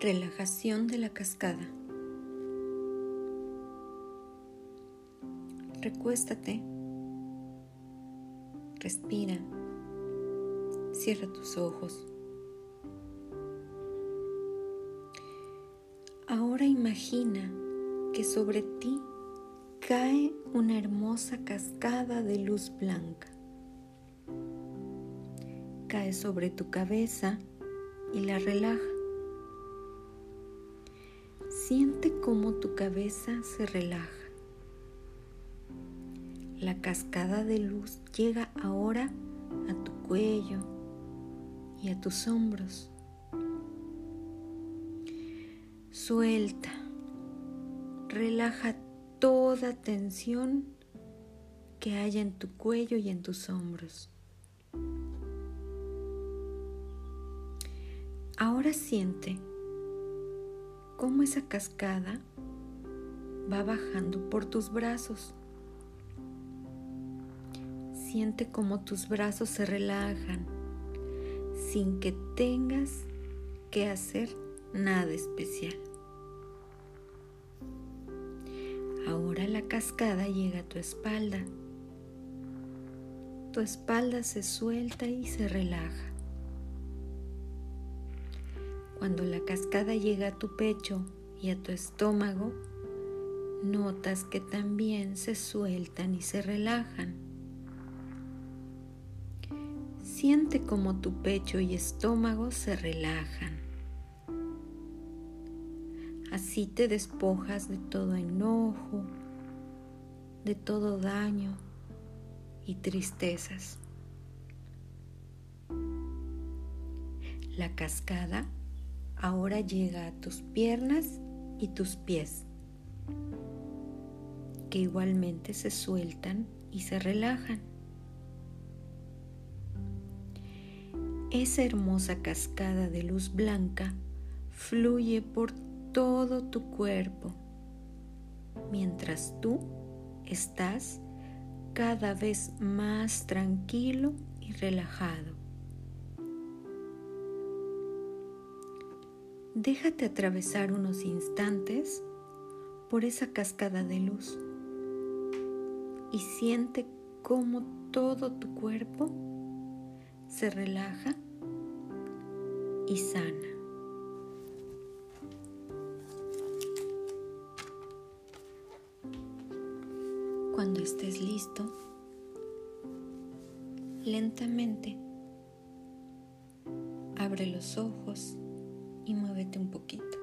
Relajación de la cascada. Recuéstate. Respira. Cierra tus ojos. Ahora imagina que sobre ti cae una hermosa cascada de luz blanca. Cae sobre tu cabeza y la relaja. Siente cómo tu cabeza se relaja. La cascada de luz llega ahora a tu cuello y a tus hombros. Suelta, relaja toda tensión que haya en tu cuello y en tus hombros. Ahora siente cómo esa cascada va bajando por tus brazos. Siente cómo tus brazos se relajan sin que tengas que hacer nada especial. Ahora la cascada llega a tu espalda. Tu espalda se suelta y se relaja. Cuando la cascada llega a tu pecho y a tu estómago, notas que también se sueltan y se relajan. Siente como tu pecho y estómago se relajan. Así te despojas de todo enojo, de todo daño y tristezas. La cascada ahora llega a tus piernas y tus pies, que igualmente se sueltan y se relajan. Esa hermosa cascada de luz blanca fluye por todo tu cuerpo, mientras tú estás cada vez más tranquilo y relajado. Déjate atravesar unos instantes por esa cascada de luz y siente cómo todo tu cuerpo se relaja y sana. Cuando estés listo, lentamente abre los ojos y muévete un poquito.